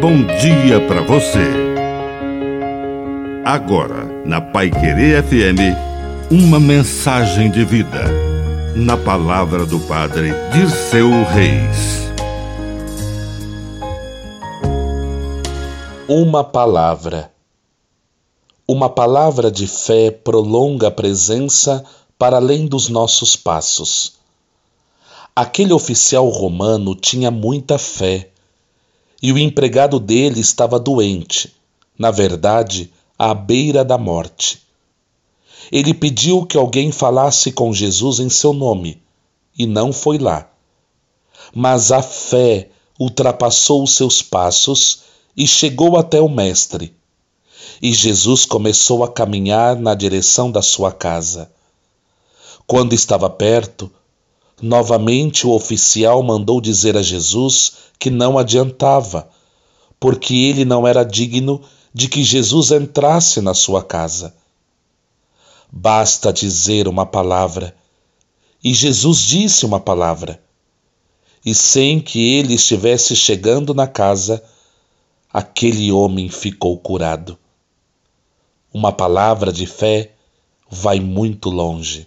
bom dia para você. Agora, na Pai Querer FM, uma mensagem de vida. Na palavra do Padre Dirceu Reis. Uma palavra. Uma palavra de fé prolonga a presença para além dos nossos passos. Aquele oficial romano tinha muita fé e o empregado dele estava doente, na verdade, à beira da morte. Ele pediu que alguém falasse com Jesus em seu nome, e não foi lá. Mas a fé ultrapassou os seus passos e chegou até o Mestre. E Jesus começou a caminhar na direção da sua casa. Quando estava perto, Novamente o oficial mandou dizer a Jesus que não adiantava, porque ele não era digno de que Jesus entrasse na sua casa. Basta dizer uma palavra. E Jesus disse uma palavra. E sem que ele estivesse chegando na casa, aquele homem ficou curado. Uma palavra de fé vai muito longe.